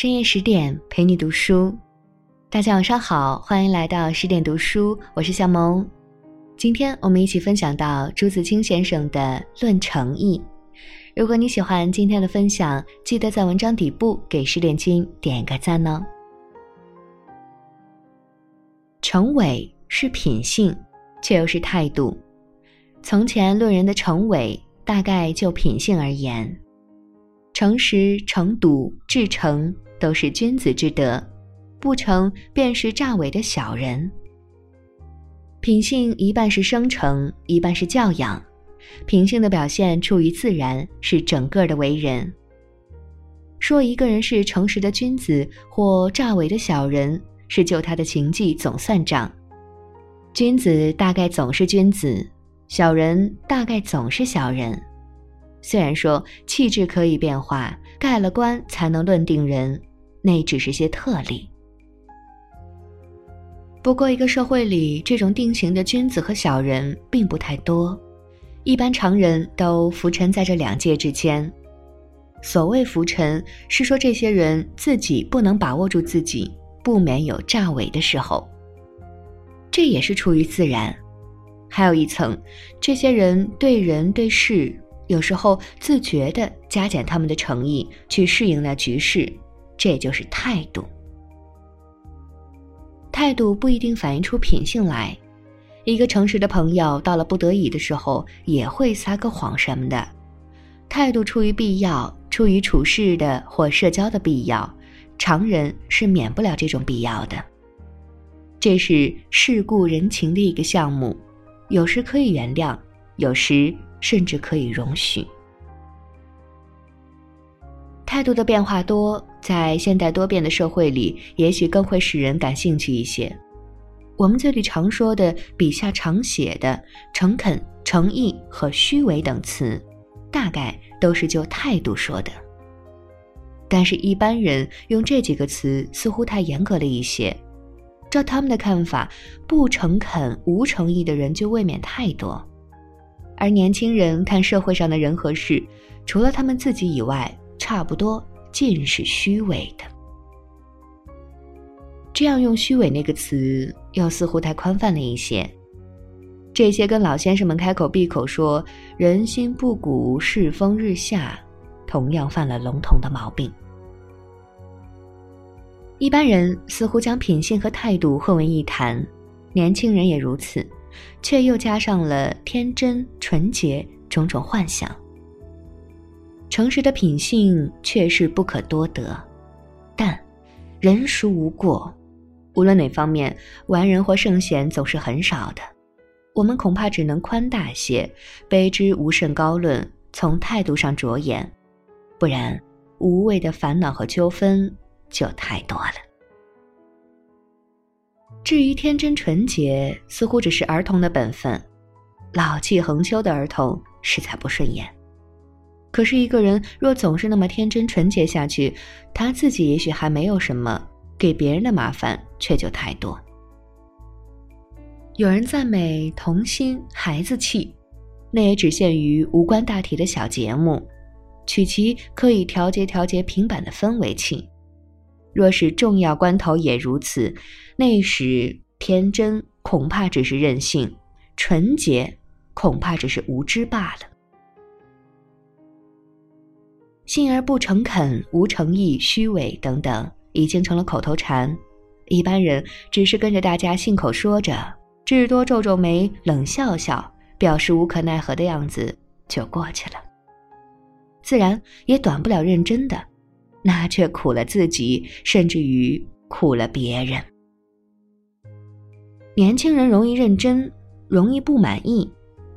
深夜十点陪你读书，大家晚上好，欢迎来到十点读书，我是小萌。今天我们一起分享到朱自清先生的《论诚意》。如果你喜欢今天的分享，记得在文章底部给十点君点个赞哦。诚伪是品性，却又是态度。从前论人的诚伪，大概就品性而言，诚实、诚笃、至诚。都是君子之德，不成便是诈伪的小人。品性一半是生成，一半是教养。品性的表现出于自然，是整个的为人。说一个人是诚实的君子或诈伪的小人，是就他的情迹总算账。君子大概总是君子，小人大概总是小人。虽然说气质可以变化，盖了棺才能论定人。那只是些特例。不过，一个社会里这种定型的君子和小人并不太多，一般常人都浮沉在这两界之间。所谓浮沉，是说这些人自己不能把握住自己，不免有诈伪的时候。这也是出于自然。还有一层，这些人对人对事，有时候自觉地加减他们的诚意，去适应那局势。这就是态度。态度不一定反映出品性来。一个诚实的朋友，到了不得已的时候，也会撒个谎什么的。态度出于必要，出于处事的或社交的必要，常人是免不了这种必要的。这是世故人情的一个项目，有时可以原谅，有时甚至可以容许。态度的变化多，在现代多变的社会里，也许更会使人感兴趣一些。我们这里常说的、笔下常写的诚恳、诚意和虚伪等词，大概都是就态度说的。但是，一般人用这几个词似乎太严格了一些。照他们的看法，不诚恳、无诚意的人就未免太多。而年轻人看社会上的人和事，除了他们自己以外，差不多尽是虚伪的，这样用“虚伪”那个词，又似乎太宽泛了一些。这些跟老先生们开口闭口说“人心不古，世风日下”，同样犯了笼统的毛病。一般人似乎将品性和态度混为一谈，年轻人也如此，却又加上了天真、纯洁种种幻想。诚实的品性确是不可多得，但人孰无过？无论哪方面，完人或圣贤总是很少的。我们恐怕只能宽大些，卑之无甚高论，从态度上着眼，不然无谓的烦恼和纠纷就太多了。至于天真纯洁，似乎只是儿童的本分，老气横秋的儿童实在不顺眼。可是，一个人若总是那么天真纯洁下去，他自己也许还没有什么，给别人的麻烦却就太多。有人赞美童心孩子气，那也只限于无关大体的小节目，取其可以调节调节平板的氛围气。若是重要关头也如此，那时天真恐怕只是任性，纯洁恐怕只是无知罢了。信而不诚恳、无诚意、虚伪等等，已经成了口头禅。一般人只是跟着大家信口说着，至多皱皱眉、冷笑笑，表示无可奈何的样子就过去了。自然也短不了认真的，那却苦了自己，甚至于苦了别人。年轻人容易认真，容易不满意，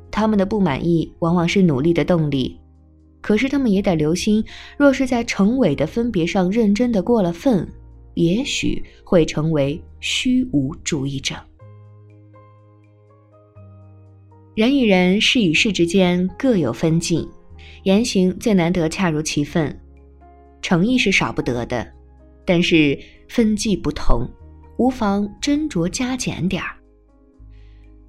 他们的不满意往往是努力的动力。可是他们也得留心，若是在成伪的分别上认真的过了分，也许会成为虚无主义者。人与人、事与事之间各有分际，言行最难得恰如其分。诚意是少不得的，但是分际不同，无妨斟酌加减点儿。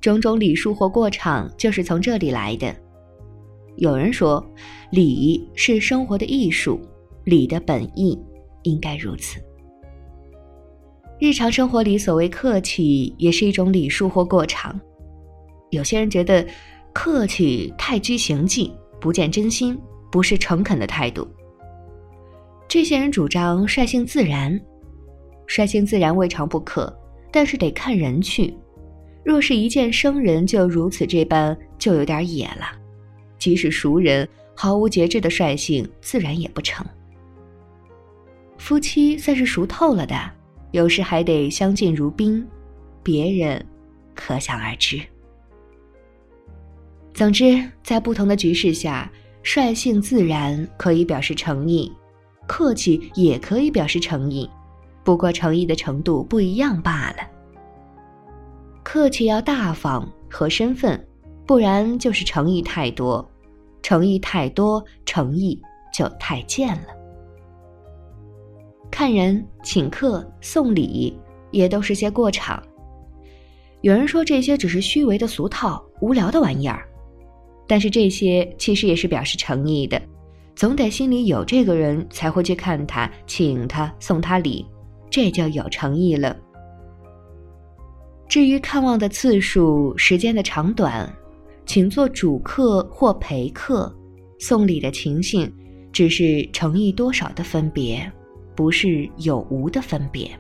种种礼数或过场，就是从这里来的。有人说，礼是生活的艺术，礼的本意，应该如此。日常生活里所谓客气，也是一种礼数或过场。有些人觉得客气太拘形迹，不见真心，不是诚恳的态度。这些人主张率性自然，率性自然未尝不可，但是得看人去。若是一见生人就如此这般，就有点野了。即使熟人，毫无节制的率性自然也不成。夫妻算是熟透了的。有时还得相敬如宾，别人可想而知。总之，在不同的局势下，率性自然可以表示诚意，客气也可以表示诚意，不过诚意的程度不一样罢了。客气要大方和身份，不然就是诚意太多；诚意太多，诚意就太贱了。看人、请客、送礼，也都是些过场。有人说这些只是虚伪的俗套、无聊的玩意儿，但是这些其实也是表示诚意的，总得心里有这个人才会去看他、请他、送他礼，这就有诚意了。至于看望的次数、时间的长短，请做主客或陪客，送礼的情形，只是诚意多少的分别。不是有无的分别。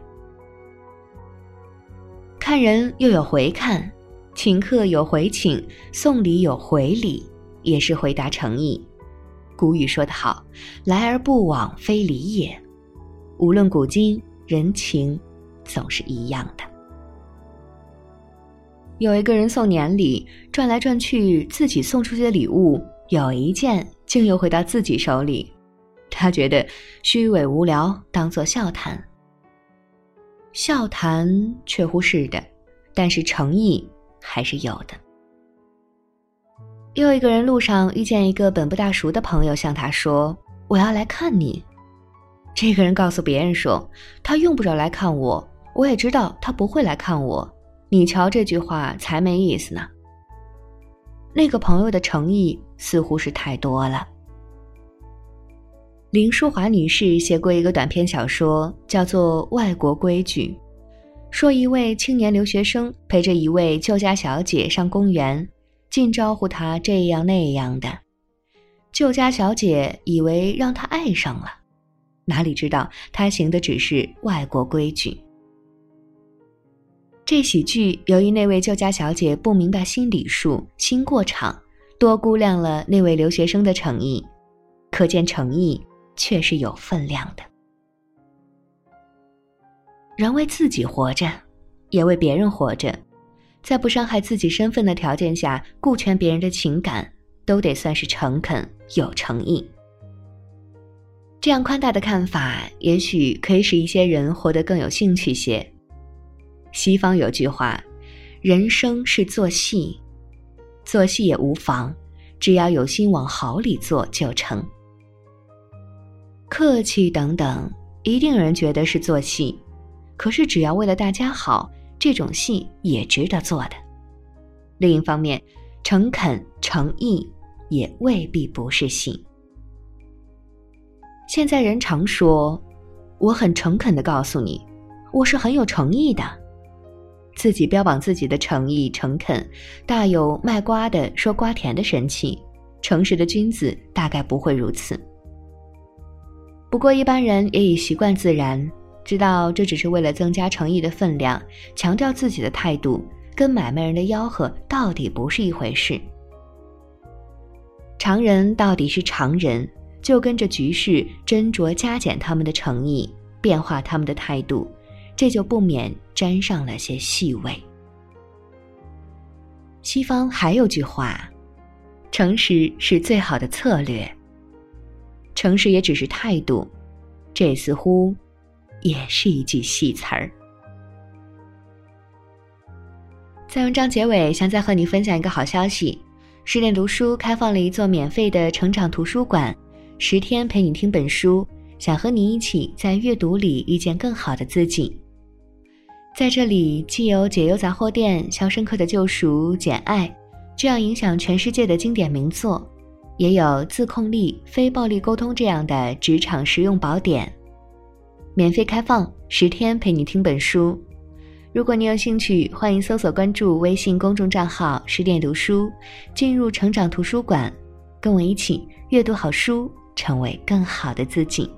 看人又有回看，请客有回请，送礼有回礼，也是回答诚意。古语说得好：“来而不往非礼也。”无论古今，人情总是一样的。有一个人送年礼，转来转去，自己送出去的礼物有一件竟又回到自己手里。他觉得虚伪无聊，当作笑谈。笑谈确乎是的，但是诚意还是有的。又一个人路上遇见一个本不大熟的朋友，向他说：“我要来看你。”这个人告诉别人说：“他用不着来看我，我也知道他不会来看我。你瞧这句话才没意思呢。”那个朋友的诚意似乎是太多了。林淑华女士写过一个短篇小说，叫做《外国规矩》，说一位青年留学生陪着一位旧家小姐上公园，尽招呼他这样那样的。旧家小姐以为让他爱上了，哪里知道他行的只是外国规矩。这喜剧由于那位旧家小姐不明白新礼数、新过场，多估量了那位留学生的诚意，可见诚意。却是有分量的。人为自己活着，也为别人活着，在不伤害自己身份的条件下，顾全别人的情感，都得算是诚恳有诚意。这样宽大的看法，也许可以使一些人活得更有兴趣些。西方有句话：“人生是做戏，做戏也无妨，只要有心往好里做就成。”客气等等，一定有人觉得是做戏，可是只要为了大家好，这种戏也值得做的。另一方面，诚恳诚意也未必不是戏。现在人常说：“我很诚恳的告诉你，我是很有诚意的。”自己标榜自己的诚意诚恳，大有卖瓜的说瓜甜的神气。诚实的君子大概不会如此。不过一般人也已习惯自然，知道这只是为了增加诚意的分量，强调自己的态度，跟买卖人的吆喝到底不是一回事。常人到底是常人，就跟着局势斟酌加减他们的诚意，变化他们的态度，这就不免沾上了些细微。西方还有句话：“诚实是最好的策略。”诚实也只是态度，这似乎也是一句戏词儿。在文章结尾，想再和你分享一个好消息：十点读书开放了一座免费的成长图书馆，十天陪你听本书，想和你一起在阅读里遇见更好的自己。在这里，既有《解忧杂货店》《肖申克的救赎》《简爱》这样影响全世界的经典名作。也有自控力、非暴力沟通这样的职场实用宝典。免费开放，十天陪你听本书。如果你有兴趣，欢迎搜索关注微信公众账号“十点读书”，进入成长图书馆，跟我一起阅读好书，成为更好的自己。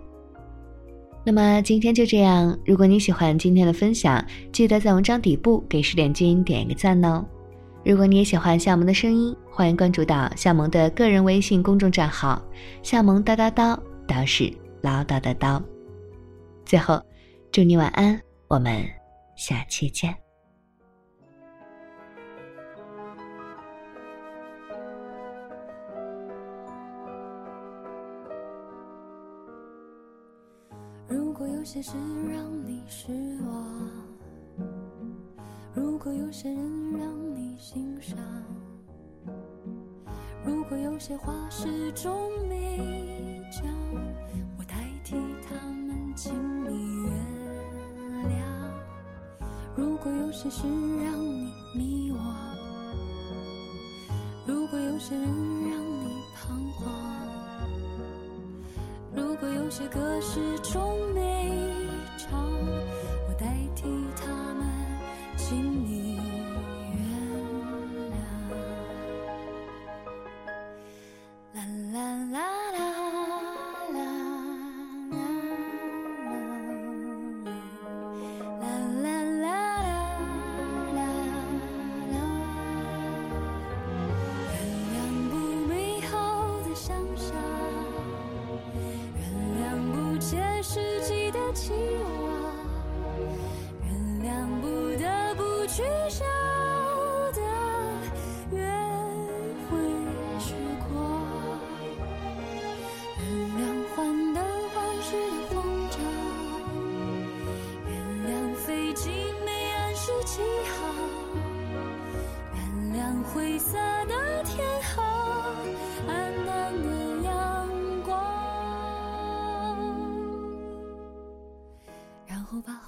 那么今天就这样，如果你喜欢今天的分享，记得在文章底部给十点君点一个赞哦。如果你也喜欢夏萌的声音，欢迎关注到夏萌的个人微信公众账号“夏萌叨叨叨”，叨是唠叨的叨。最后，祝你晚安，我们下期见。如果有些事让你失望，如果有些人让你心伤，如果有些话始终没讲，如果有些事让你迷惘，如果有些人让你彷徨。如果有些歌始终没唱，我代替他们，请你原谅。啦啦啦啦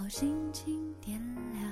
心情点亮。